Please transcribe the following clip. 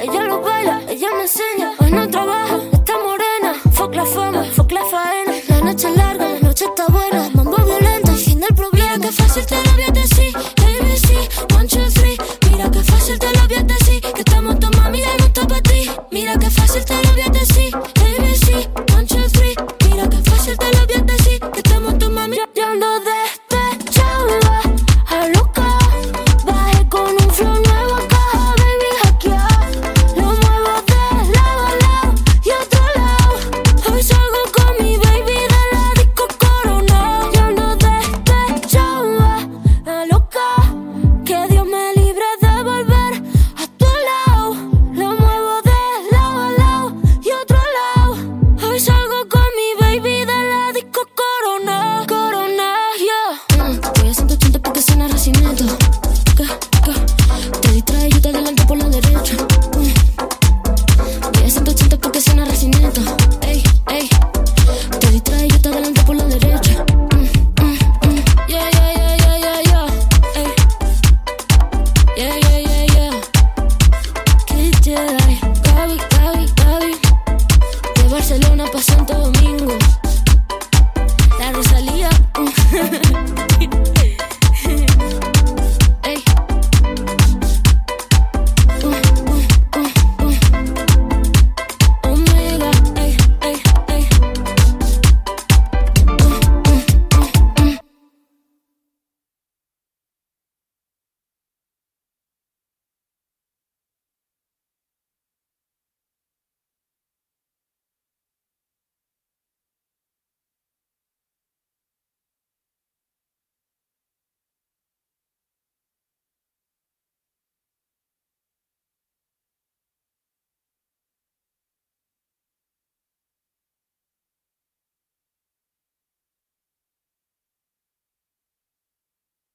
ella lo baila, ella me enseña. Hoy no trabaja, está morena. Fuck la fama, fuck la faena. La noche es larga, la noche está buena. Mambo violento, el fin del problema. Mira que fácil te lo voy a decir. ABC, one, two, three. Mira que fácil te lo voy a. Que estamos tu mami, ya no está para ti. Mira que fácil te lo voy a decir. ABC, one, two, three. Mira que fácil te lo voy a. Que estamos tu mami, ya no